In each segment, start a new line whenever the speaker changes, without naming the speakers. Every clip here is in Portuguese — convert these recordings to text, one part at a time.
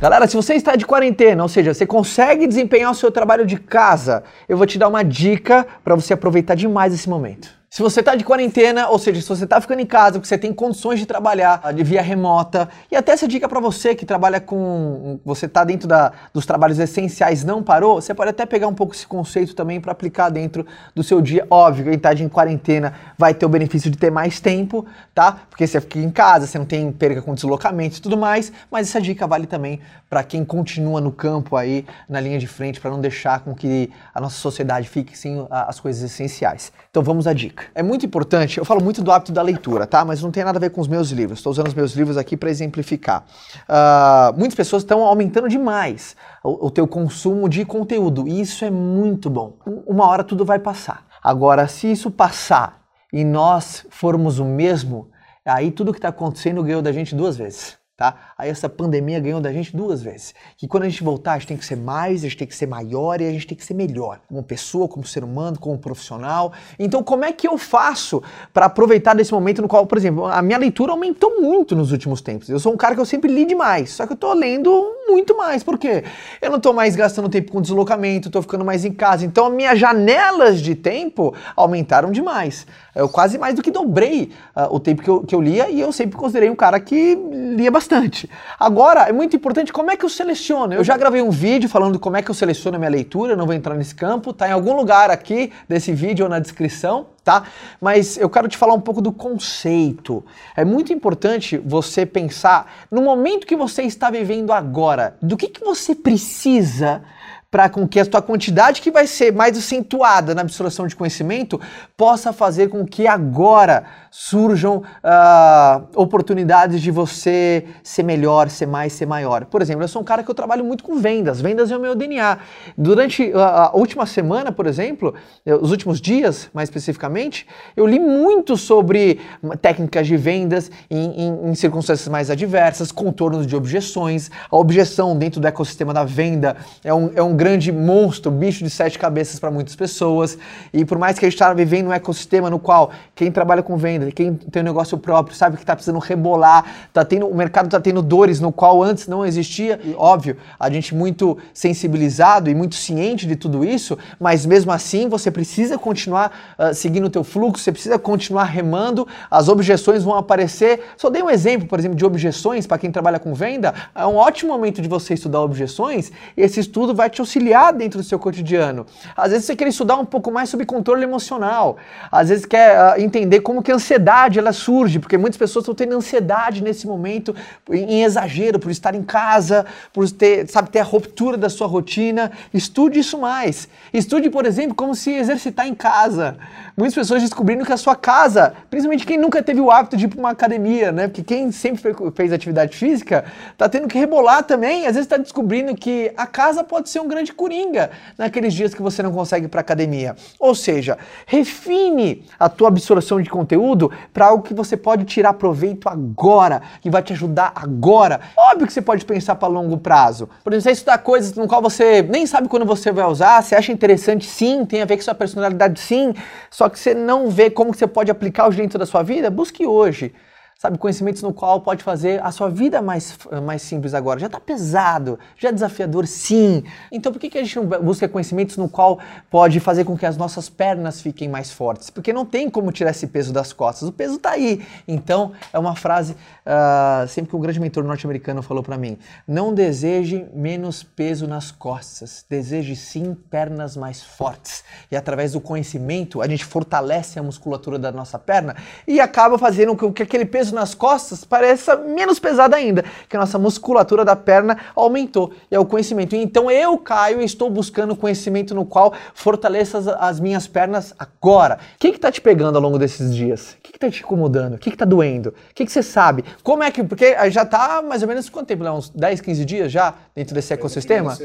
Galera, se você está de quarentena, ou seja, você consegue desempenhar o seu trabalho de casa, eu vou te dar uma dica para você aproveitar demais esse momento. Se você está de quarentena, ou seja, se você está ficando em casa, porque você tem condições de trabalhar de via remota, e até essa dica para você que trabalha com. Você está dentro da, dos trabalhos essenciais, não parou, você pode até pegar um pouco esse conceito também para aplicar dentro do seu dia. Óbvio, quem está em quarentena vai ter o benefício de ter mais tempo, tá? Porque você fica em casa, você não tem perca com deslocamentos e tudo mais, mas essa dica vale também para quem continua no campo aí, na linha de frente, para não deixar com que a nossa sociedade fique sem as coisas essenciais. Então vamos à dica. É muito importante, eu falo muito do hábito da leitura, tá? Mas não tem nada a ver com os meus livros. Estou usando os meus livros aqui para exemplificar. Uh, muitas pessoas estão aumentando demais o, o teu consumo de conteúdo e isso é muito bom. Uma hora tudo vai passar. Agora, se isso passar e nós formos o mesmo, aí tudo que está acontecendo ganhou da gente duas vezes tá? Aí essa pandemia ganhou da gente duas vezes. Que quando a gente voltar, a gente tem que ser mais, a gente tem que ser maior e a gente tem que ser melhor, como pessoa, como ser humano, como profissional. Então, como é que eu faço para aproveitar desse momento no qual, por exemplo, a minha leitura aumentou muito nos últimos tempos. Eu sou um cara que eu sempre li demais, só que eu tô lendo muito mais. Por quê? Eu não tô mais gastando tempo com deslocamento, tô ficando mais em casa. Então, as minhas janelas de tempo aumentaram demais. Eu quase mais do que dobrei uh, o tempo que eu, que eu lia e eu sempre considerei um cara que lia bastante bastante. Agora, é muito importante como é que eu seleciono. Eu já gravei um vídeo falando como é que eu seleciono a minha leitura, não vou entrar nesse campo, tá em algum lugar aqui desse vídeo ou na descrição, tá? Mas eu quero te falar um pouco do conceito. É muito importante você pensar no momento que você está vivendo agora, do que, que você precisa para com que a tua quantidade que vai ser mais acentuada na absorção de conhecimento possa fazer com que agora surjam uh, oportunidades de você ser melhor, ser mais, ser maior. Por exemplo, eu sou um cara que eu trabalho muito com vendas, vendas é o meu DNA. Durante a, a última semana, por exemplo, os últimos dias, mais especificamente, eu li muito sobre técnicas de vendas em, em, em circunstâncias mais adversas, contornos de objeções. A objeção dentro do ecossistema da venda é um, é um grande monstro, bicho de sete cabeças para muitas pessoas. E por mais que a gente está vivendo um ecossistema no qual quem trabalha com venda quem tem um negócio próprio, sabe que está precisando rebolar, tá tendo, o mercado está tendo dores no qual antes não existia. E, óbvio, a gente muito sensibilizado e muito ciente de tudo isso, mas mesmo assim você precisa continuar uh, seguindo o teu fluxo, você precisa continuar remando, as objeções vão aparecer. Só dei um exemplo, por exemplo, de objeções para quem trabalha com venda. É um ótimo momento de você estudar objeções e esse estudo vai te auxiliar dentro do seu cotidiano. Às vezes você quer estudar um pouco mais sobre controle emocional, às vezes quer uh, entender como que a ansiedade ela surge, porque muitas pessoas estão tendo ansiedade nesse momento, em exagero, por estar em casa, por ter, sabe, ter a ruptura da sua rotina. Estude isso mais. Estude, por exemplo, como se exercitar em casa. Muitas pessoas descobrindo que a sua casa, principalmente quem nunca teve o hábito de ir para uma academia, né? Porque quem sempre fez atividade física, está tendo que rebolar também. Às vezes está descobrindo que a casa pode ser um grande coringa naqueles dias que você não consegue ir para academia. Ou seja, refine a tua absorção de conteúdo para algo que você pode tirar proveito agora, que vai te ajudar agora. Óbvio que você pode pensar para longo prazo. Por exemplo, você estudar coisas no qual você nem sabe quando você vai usar, você acha interessante sim, tem a ver com sua personalidade sim, só que você não vê como que você pode aplicar o dentro da sua vida, busque hoje sabe, conhecimentos no qual pode fazer a sua vida mais, mais simples agora. Já está pesado, já é desafiador, sim. Então por que, que a gente não busca conhecimentos no qual pode fazer com que as nossas pernas fiquem mais fortes? Porque não tem como tirar esse peso das costas, o peso está aí. Então é uma frase uh, sempre que um grande mentor norte-americano falou para mim: não deseje menos peso nas costas, deseje sim pernas mais fortes. E através do conhecimento a gente fortalece a musculatura da nossa perna e acaba fazendo com que aquele peso peso nas costas pareça menos pesado ainda, que a nossa musculatura da perna aumentou. E é o conhecimento. Então eu, Caio, estou buscando conhecimento no qual fortaleça as, as minhas pernas agora. O que está te pegando ao longo desses dias? O que está te incomodando? O que está doendo? O que, que você sabe? Como é que. Porque já está mais ou menos quanto tempo? Né? Uns 10, 15 dias já dentro desse ecossistema?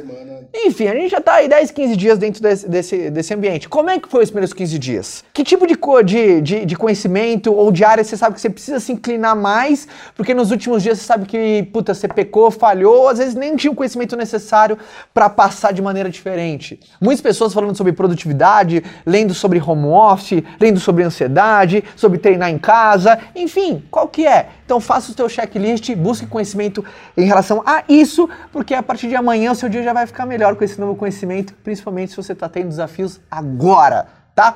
Enfim, a gente já está aí 10, 15 dias dentro desse, desse, desse ambiente. Como é que foi os primeiros 15 dias? Que tipo de, de, de, de conhecimento ou de área você sabe que você precisa se inclinar? Treinar mais, porque nos últimos dias você sabe que, puta, você pecou, falhou, às vezes nem tinha o conhecimento necessário para passar de maneira diferente. Muitas pessoas falando sobre produtividade, lendo sobre home office, lendo sobre ansiedade, sobre treinar em casa, enfim, qual que é? Então faça o seu checklist, busque conhecimento em relação a isso, porque a partir de amanhã o seu dia já vai ficar melhor com esse novo conhecimento, principalmente se você está tendo desafios agora, tá?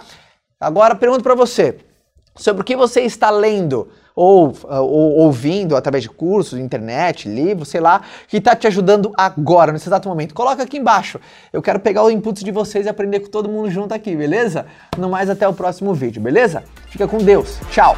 Agora pergunto para você, sobre o que você está lendo ou, ou, ouvindo através de cursos, internet, livros, sei lá, que está te ajudando agora, nesse exato momento. Coloca aqui embaixo. Eu quero pegar o input de vocês e aprender com todo mundo junto aqui, beleza? No mais, até o próximo vídeo, beleza? Fica com Deus. Tchau!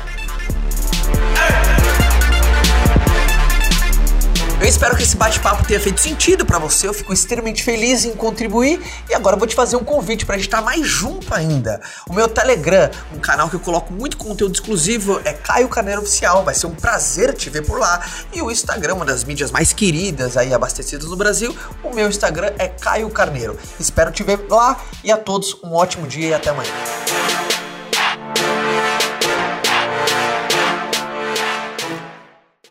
Eu espero que esse bate-papo tenha feito sentido para você. Eu fico extremamente feliz em contribuir. E agora vou te fazer um convite para a gente estar mais junto ainda. O meu Telegram, um canal que eu coloco muito conteúdo exclusivo, é Caio Carneiro Oficial. Vai ser um prazer te ver por lá. E o Instagram, uma das mídias mais queridas aí abastecidas no Brasil, o meu Instagram é Caio Carneiro. Espero te ver lá e a todos um ótimo dia e até amanhã.